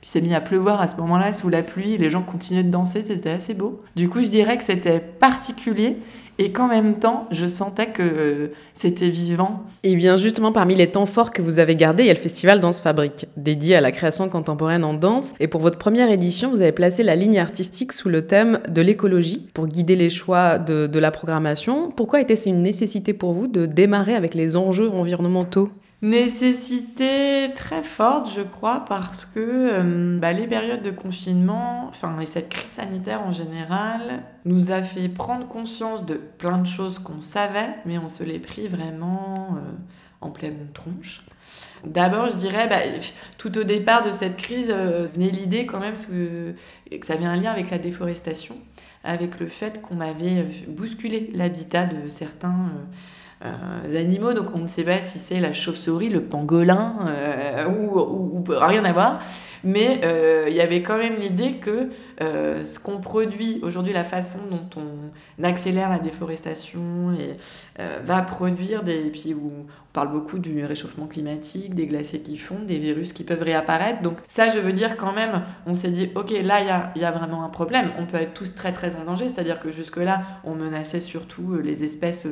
Puis c'est mis à pleuvoir à ce moment-là sous la pluie, les gens continuaient de danser, c'était assez beau. Du coup, je dirais que c'était particulier et qu'en même temps, je sentais que c'était vivant. Et bien justement, parmi les temps forts que vous avez gardés, il y a le festival Danse Fabrique, dédié à la création contemporaine en danse. Et pour votre première édition, vous avez placé la ligne artistique sous le thème de l'écologie pour guider les choix de, de la programmation. Pourquoi était-ce une nécessité pour vous de démarrer avec les enjeux environnementaux? Nécessité très forte, je crois, parce que euh, bah, les périodes de confinement, enfin, et cette crise sanitaire en général, nous a fait prendre conscience de plein de choses qu'on savait, mais on se les pris vraiment euh, en pleine tronche. D'abord, je dirais, bah, tout au départ de cette crise, euh, venait l'idée quand même que, que ça avait un lien avec la déforestation, avec le fait qu'on avait bousculé l'habitat de certains euh, animaux. Donc on ne sait pas si c'est la chauve-souris, le pangolin euh, ou, ou, rien à voir. Mais euh, il y avait quand même l'idée que ce qu'on produit aujourd'hui, la façon dont on accélère la déforestation et va produire des. Et puis où on parle beaucoup du réchauffement climatique, des glaciers qui fondent, des virus qui peuvent réapparaître. Donc ça, je veux dire quand même, on s'est dit, ok, là, il y a, y a, vraiment un problème. On peut être tous très très en danger. C'est-à-dire que jusque-là, on menaçait surtout les espèces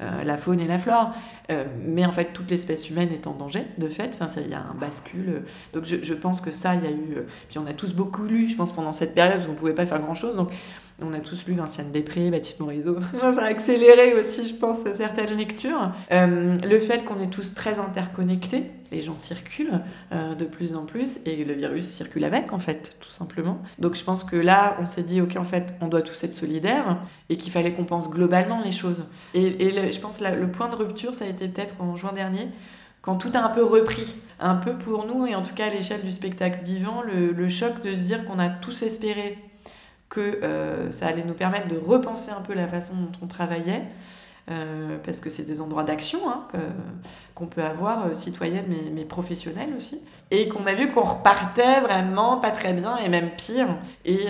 la faune et la flore. Euh, mais en fait, toute l'espèce humaine est en danger, de fait. Enfin, il y a un bascule. Donc, je, je, pense que ça, il y a eu. Euh, puis, on a tous beaucoup lu, je pense, pendant cette période, parce qu'on ne pouvait pas faire grand-chose. Donc, on a tous lu Vinciane Després, Baptiste Morisot. (laughs) ça a accéléré aussi, je pense, certaines lectures. Euh, le fait qu'on est tous très interconnectés, les gens circulent euh, de plus en plus et le virus circule avec, en fait, tout simplement. Donc je pense que là, on s'est dit, ok, en fait, on doit tous être solidaires et qu'il fallait qu'on pense globalement les choses. Et, je pense que le point de rupture, ça a été peut-être en juin dernier, quand tout a un peu repris, un peu pour nous, et en tout cas à l'échelle du spectacle vivant, le, le choc de se dire qu'on a tous espéré que euh, ça allait nous permettre de repenser un peu la façon dont on travaillait, euh, parce que c'est des endroits d'action hein, qu'on peut avoir, euh, citoyenne mais, mais professionnelle aussi, et qu'on a vu qu'on repartait vraiment pas très bien, et même pire. Et,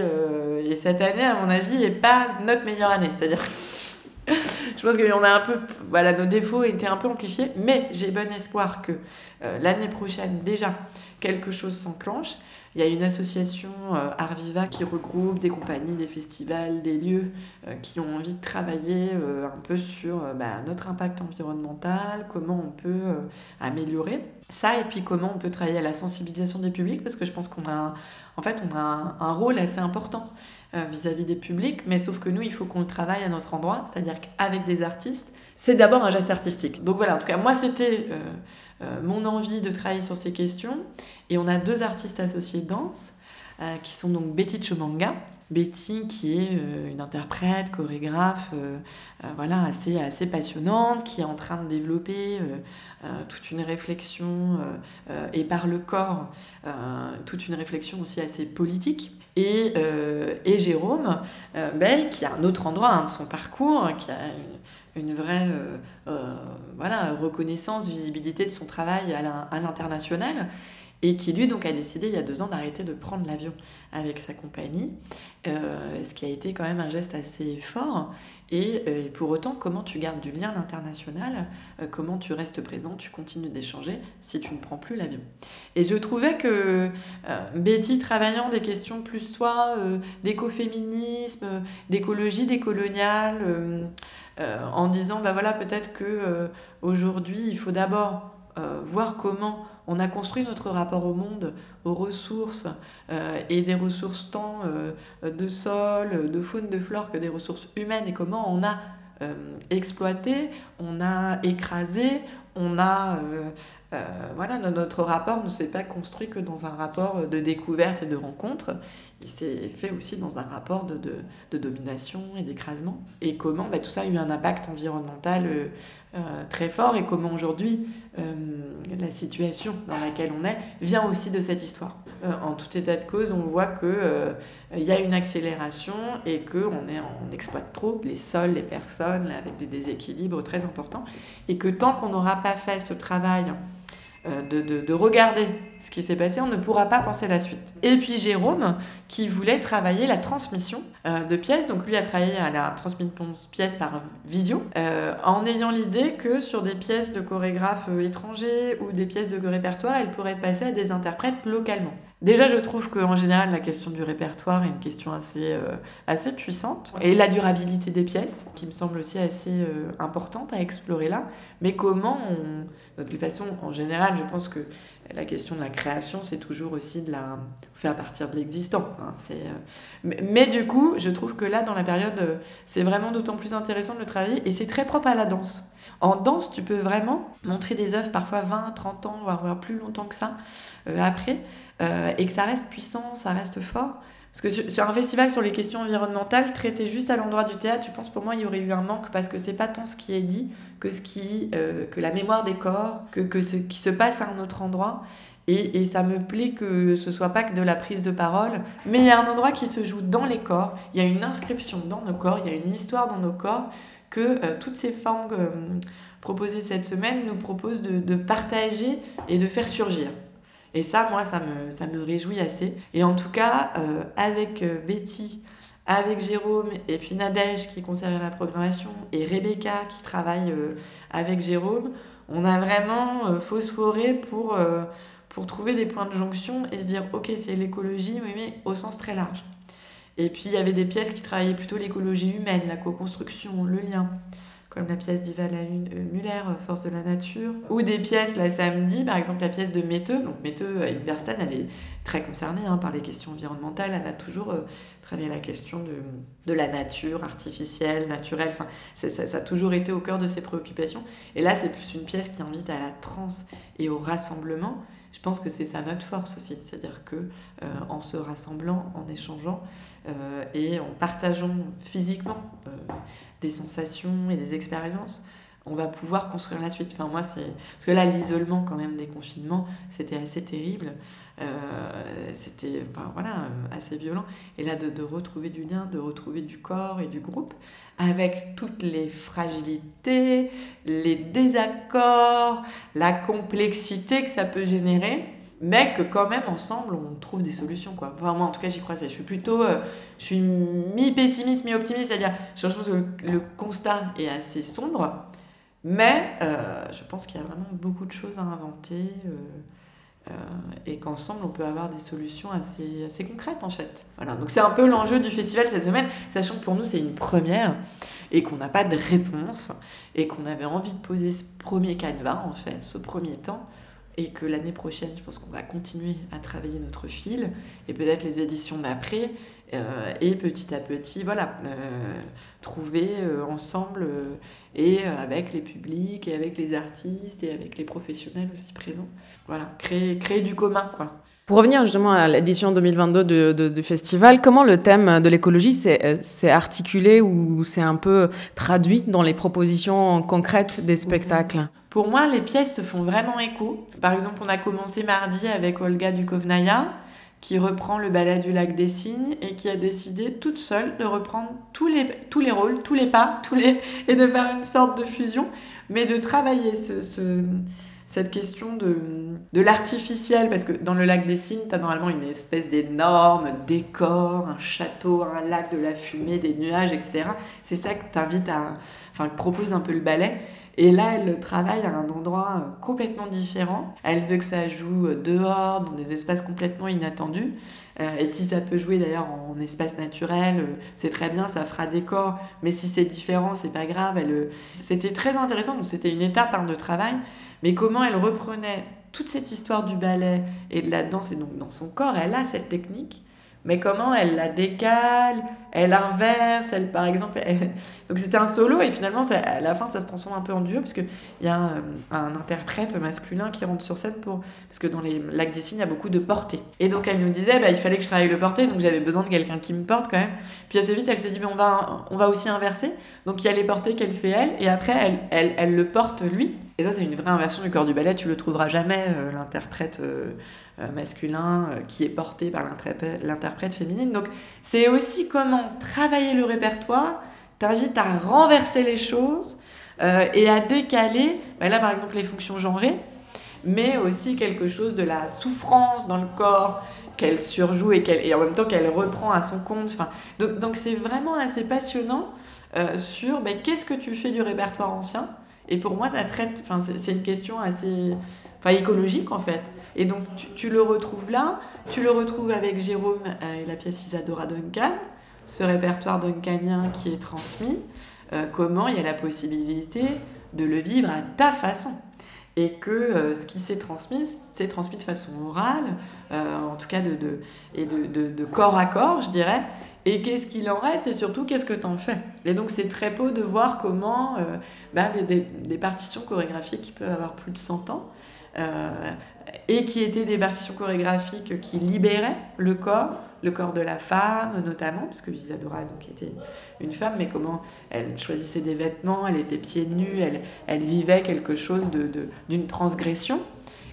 et, cette année, à mon avis, n'est pas notre meilleure année, c'est-à-dire je pense qu'on a un peu, voilà, nos défauts étaient un peu amplifiés, mais j'ai bon espoir que euh, l'année prochaine, déjà, quelque chose s'enclenche. Il y a une association euh, Arviva qui regroupe des compagnies, des festivals, des lieux euh, qui ont envie de travailler un peu sur bah, notre impact environnemental, comment on peut améliorer ça, et puis comment on peut travailler à la sensibilisation des publics, parce que je pense qu'on a, en fait, on a un rôle assez important euh, vis-à-vis des publics, mais sauf que nous, il faut qu'on le travaille à notre endroit, c'est-à-dire qu'avec des artistes, c'est d'abord un geste artistique. Donc voilà, en tout cas, moi, c'était euh, euh, mon envie de travailler sur ces questions, et on a deux artistes associés de danse, qui sont donc Betty Chomanga, Betty, qui est une interprète, chorégraphe, voilà, assez, assez passionnante, qui est en train de développer toute une réflexion, et par le corps, toute une réflexion aussi assez politique. Et, euh, et Jérôme euh, Bell, qui a un autre endroit hein, de son parcours, qui a une, vraie euh, voilà, reconnaissance, visibilité de son travail à l'international, et qui lui donc a décidé il y a deux ans d'arrêter de prendre l'avion avec sa compagnie, euh, ce qui a été quand même un geste assez fort. Et, euh, pour autant, comment tu gardes du lien à l'international? Euh, Comment tu restes présent? Tu continues d'échanger si tu ne prends plus l'avion? Et je trouvais que Betty, travaillant des questions plus soit d'écoféminisme, d'écologie décoloniale, en disant bah voilà peut-être que aujourd'hui il faut d'abord voir comment on a construit notre rapport au monde, aux ressources, euh, et des ressources tant euh, de sol, de faune, de flore que des ressources humaines, et comment on a euh, exploité, on a écrasé, on a voilà notre rapport ne s'est pas construit que dans un rapport de découverte et de rencontre il s'est fait aussi dans un rapport de, de, domination et d'écrasement et comment bah, tout ça a eu un impact environnemental euh, très fort et comment aujourd'hui euh, la situation dans laquelle on est vient aussi de cette histoire. Euh, en tout état de cause, on voit qu'il il y a une accélération et qu'on on exploite trop les sols, les personnes, avec des déséquilibres très importants. Et que tant qu'on n'aura pas fait ce travail euh, de, regarder ce qui s'est passé, on ne pourra pas penser la suite. Et puis Jérôme, qui voulait travailler la transmission euh, de pièces, donc lui a travaillé à la transmission de pièces par visio, euh, en ayant l'idée que sur des pièces de chorégraphes étrangers ou des pièces de répertoire, elles pourraient être passées à des interprètes localement. Déjà, je trouve qu'en général, la question du répertoire est une question assez, assez puissante. Et la durabilité des pièces, qui me semble aussi assez importante à explorer là. Mais comment on de toute façon, en général, je pense que la question de la création, c'est toujours aussi de la faire partir de l'existant. Hein. Euh, mais, du coup, je trouve que là, dans la période, euh, c'est vraiment d'autant plus intéressant de le travailler et c'est très propre à la danse. En danse, tu peux vraiment montrer des œuvres parfois 20, 30 ans, voire plus longtemps que ça euh, après, et que ça reste puissant, ça reste fort. Parce que sur, un festival sur les questions environnementales, traité juste à l'endroit du théâtre, je pense pour moi il y aurait eu un manque parce que c'est pas tant ce qui est dit que ce qui, euh, que la mémoire des corps, que, que ce qui se passe à un autre endroit. Et, et, ça me plaît que ce soit pas que de la prise de parole, mais il y a un endroit qui se joue dans les corps, il y a une inscription dans nos corps, il y a une histoire dans nos corps que euh, toutes ces formes euh, proposées cette semaine nous proposent de, de partager et de faire surgir. Et ça, moi, ça me, ça me réjouit assez. Et en tout cas, euh, avec Betty, avec Jérôme, et puis Nadège qui conserve la programmation, et Rebecca qui travaille avec Jérôme, on a vraiment phosphoré pour, pour trouver des points de jonction et se dire, ok, c'est l'écologie, mais au sens très large. Et puis, il y avait des pièces qui travaillaient plutôt l'écologie humaine, la co-construction, le lien comme la pièce d'Iva euh, Muller, euh, Force de la nature, ou des pièces, la samedi, par exemple la pièce de Metteux. Donc Metteux, Berstein, elle est très concernée hein, par les questions environnementales, elle a toujours euh, travaillé la question de, de, la nature artificielle, naturelle, enfin, ça, ça, a toujours été au cœur de ses préoccupations. Et là, c'est plus une pièce qui invite à la transe et au rassemblement. Je pense que c'est ça notre force aussi, c'est-à-dire que en se rassemblant, en échangeant et en partageant physiquement des sensations et des expériences, on va pouvoir construire la suite. Enfin, moi, c'est... Parce que là, l'isolement, quand même, des confinements, c'était assez terrible. Euh, c'était, enfin, voilà, assez violent. Et là, de, de, retrouver du lien, de retrouver du corps et du groupe, avec toutes les fragilités, les désaccords, la complexité que ça peut générer, mais que quand même ensemble on trouve des solutions quoi. Enfin, moi en tout cas j'y crois. Je suis plutôt, euh, je suis mi pessimiste mi optimiste, c'est-à-dire je pense que le, constat est assez sombre, mais euh, je pense qu'il y a vraiment beaucoup de choses à inventer euh, et qu'ensemble on peut avoir des solutions assez assez concrètes en fait. Voilà donc c'est un peu l'enjeu du festival cette semaine, sachant que pour nous c'est une première et qu'on n'a pas de réponse et qu'on avait envie de poser ce premier canevas en fait, ce premier temps et que l'année prochaine, je pense qu'on va continuer à travailler notre fil et peut-être les éditions d'après euh, et petit à petit, voilà, euh, trouver euh, ensemble et avec les publics et avec les artistes et avec les professionnels aussi présents, voilà, créer, créer du commun, quoi. Pour revenir justement à l'édition 2022 du festival, comment le thème de l'écologie s'est articulé ou s'est un peu traduit dans les propositions concrètes des spectacles? Pour moi, les pièces se font vraiment écho. Par exemple, on a commencé mardi avec Olga Dukovnaya, qui reprend le ballet du lac des Cygnes et qui a décidé toute seule de reprendre tous les, tous les rôles, tous les pas, (laughs) tous les, et de faire une sorte de fusion, mais de travailler ce, ce cette question de, de l'artificiel, parce que dans le lac des Cygnes, tu as normalement une espèce d'énorme décor, un château, un lac, de la fumée, des nuages, etc. C'est ça que t'invite à, enfin, propose un peu le ballet. Et là, elle le travaille à un endroit euh, complètement différent. Elle veut que ça joue dehors, dans des espaces complètement inattendus. Euh, et si ça peut jouer d'ailleurs en espace naturel, euh, c'est très bien, ça fera décor. Mais si c'est différent, c'est pas grave. Elle, c'était très intéressant. Donc c'était une étape hein, de travail mais comment elle reprenait toute cette histoire du ballet et de la danse, et donc dans son corps, elle a cette technique, mais comment elle la décale, elle inverse, elle par exemple. (laughs) Donc c'était un solo et finalement à la fin ça se transforme un peu en duo parce qu'il y a un, interprète masculin qui rentre sur scène pour. Parce que dans les lacs des signes il y a beaucoup de portées. Et donc elle nous disait bah, il fallait que je travaille le porté donc j'avais besoin de quelqu'un qui me porte quand même. Puis assez vite elle s'est dit on, va, on va aussi inverser. Donc il y a les portées qu'elle fait elle et après elle, elle, elle le porte lui. Et ça c'est une vraie inversion du corps du ballet, tu le trouveras jamais euh, l'interprète. Euh, masculin euh, qui est porté par l'interprète féminine. Donc c'est aussi comment travailler le répertoire t'invite à renverser les choses euh, et à décaler, bah là par exemple les fonctions genrées, mais aussi quelque chose de la souffrance dans le corps qu'elle surjoue et, qu'elle, et en même temps qu'elle reprend à son compte. Donc, c'est vraiment assez passionnant sur bah, qu'est-ce que tu fais du répertoire ancien? Et pour moi, ça traite, c'est une question assez écologique en fait. Et donc tu, le retrouves là, tu le retrouves avec Jérôme euh, et la pièce Isadora Duncan, ce répertoire duncanien qui est transmis, euh, comment il y a la possibilité de le vivre à ta façon. Et que euh, ce qui s'est transmis, c'est transmis de façon orale, en tout cas de, de et de, de, corps à corps, je dirais. Et qu'est-ce qu'il en reste et surtout qu'est-ce que tu en fais? Et donc c'est très beau de voir comment ben, des, des, des, partitions chorégraphiques qui peuvent avoir plus de 100 ans et qui étaient des partitions chorégraphiques qui libéraient le corps, le corps de la femme notamment, parce que Isadora donc, était une femme, mais comment elle choisissait des vêtements, elle était pieds nus, elle, elle vivait quelque chose d'une de, transgression.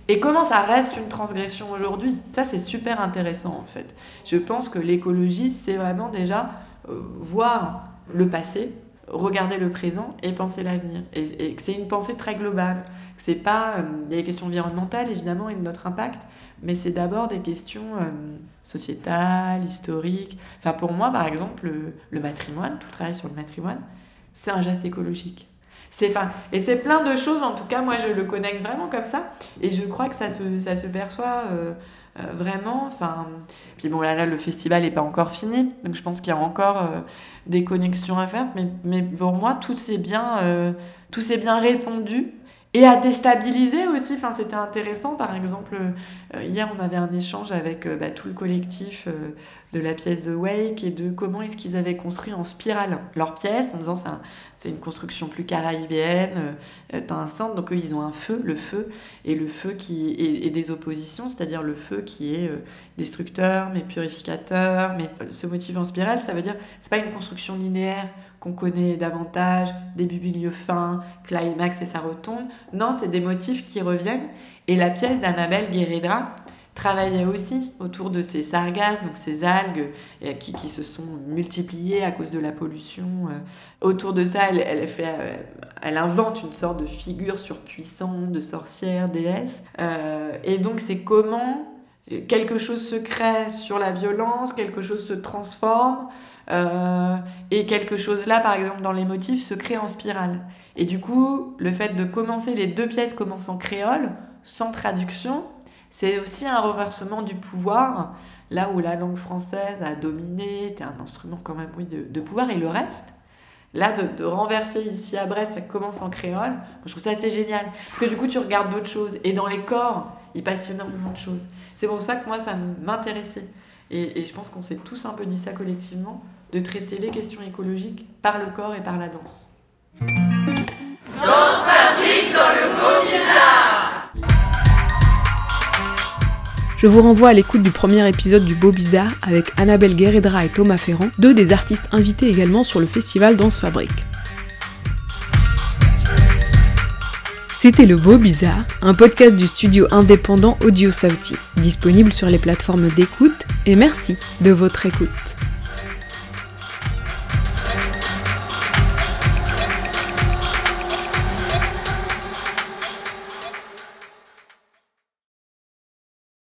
Et comment ça reste une transgression aujourd'hui? Ça, c'est super intéressant en fait. Je pense que l'écologie, c'est vraiment déjà euh, voir le passé, regarder le présent et penser l'avenir. Et, et c'est une pensée très globale. C'est pas euh, des questions environnementales évidemment et de notre impact, mais c'est d'abord des questions euh, sociétales, historiques. Enfin pour moi par exemple le, matrimoine, tout le travail sur le matrimoine, c'est un geste écologique. C'est fin et c'est plein de choses en tout cas moi je le connecte vraiment comme ça et je crois que ça se, ça se perçoit euh, vraiment. Enfin, puis bon, là, là, le festival n'est pas encore fini, donc je pense qu'il y a encore des connexions à faire. Mais, mais pour moi, tout s'est bien, tout s'est bien répondu et à déstabiliser aussi. Enfin, c'était intéressant. Par exemple, euh, hier, on avait un échange avec euh, bah, tout le collectif euh, de la pièce The Wake et de comment est-ce qu'ils avaient construit en spirale leur pièce en disant c'est une construction plus caribéenne, t'as un centre, donc eux ils ont un feu, le feu, et le feu qui est, des oppositions, c'est-à-dire le feu qui est destructeur, mais purificateur, mais ce motif en spirale, ça veut dire c'est pas une construction linéaire qu'on connaît davantage, début, milieu, fin, climax et ça retombe. Non, c'est des motifs qui reviennent. Et la pièce d'Annabelle Guéredra, travaillait aussi autour de ces sargasses, donc ces algues qui, qui, se sont multipliées à cause de la pollution. Autour de ça, elle, fait, elle invente une sorte de figure surpuissante, de sorcière, déesse. et donc c'est comment quelque chose se crée sur la violence, quelque chose se transforme, euh, et quelque chose là, par exemple, dans les motifs, se crée en spirale. Et du coup, le fait de commencer, les deux pièces commencent en créole, sans traduction, c'est aussi un renversement du pouvoir, là où la langue française a dominé, était un instrument quand même, oui, de, pouvoir, et le reste, là, de, renverser ici à Brest, ça commence en créole, je trouve ça assez génial. Parce que du coup, tu regardes d'autres choses, et dans les corps, il passe énormément de choses. C'est pour ça que moi, ça m'intéressait. Et, et, je pense qu'on s'est tous un peu dit ça collectivement, de traiter les questions écologiques par le corps et par la danse. Danse fabrique dans le beau bizarre Je vous renvoie à l'écoute du premier épisode du Beau Bizarre avec Annabelle Guéredra et Thomas Ferrand, deux des artistes invités également sur le festival Danse Fabrique. C'était Le Beau Bizarre, un podcast du studio indépendant Audio Sauti, disponible sur les plateformes d'écoute, et merci de votre écoute.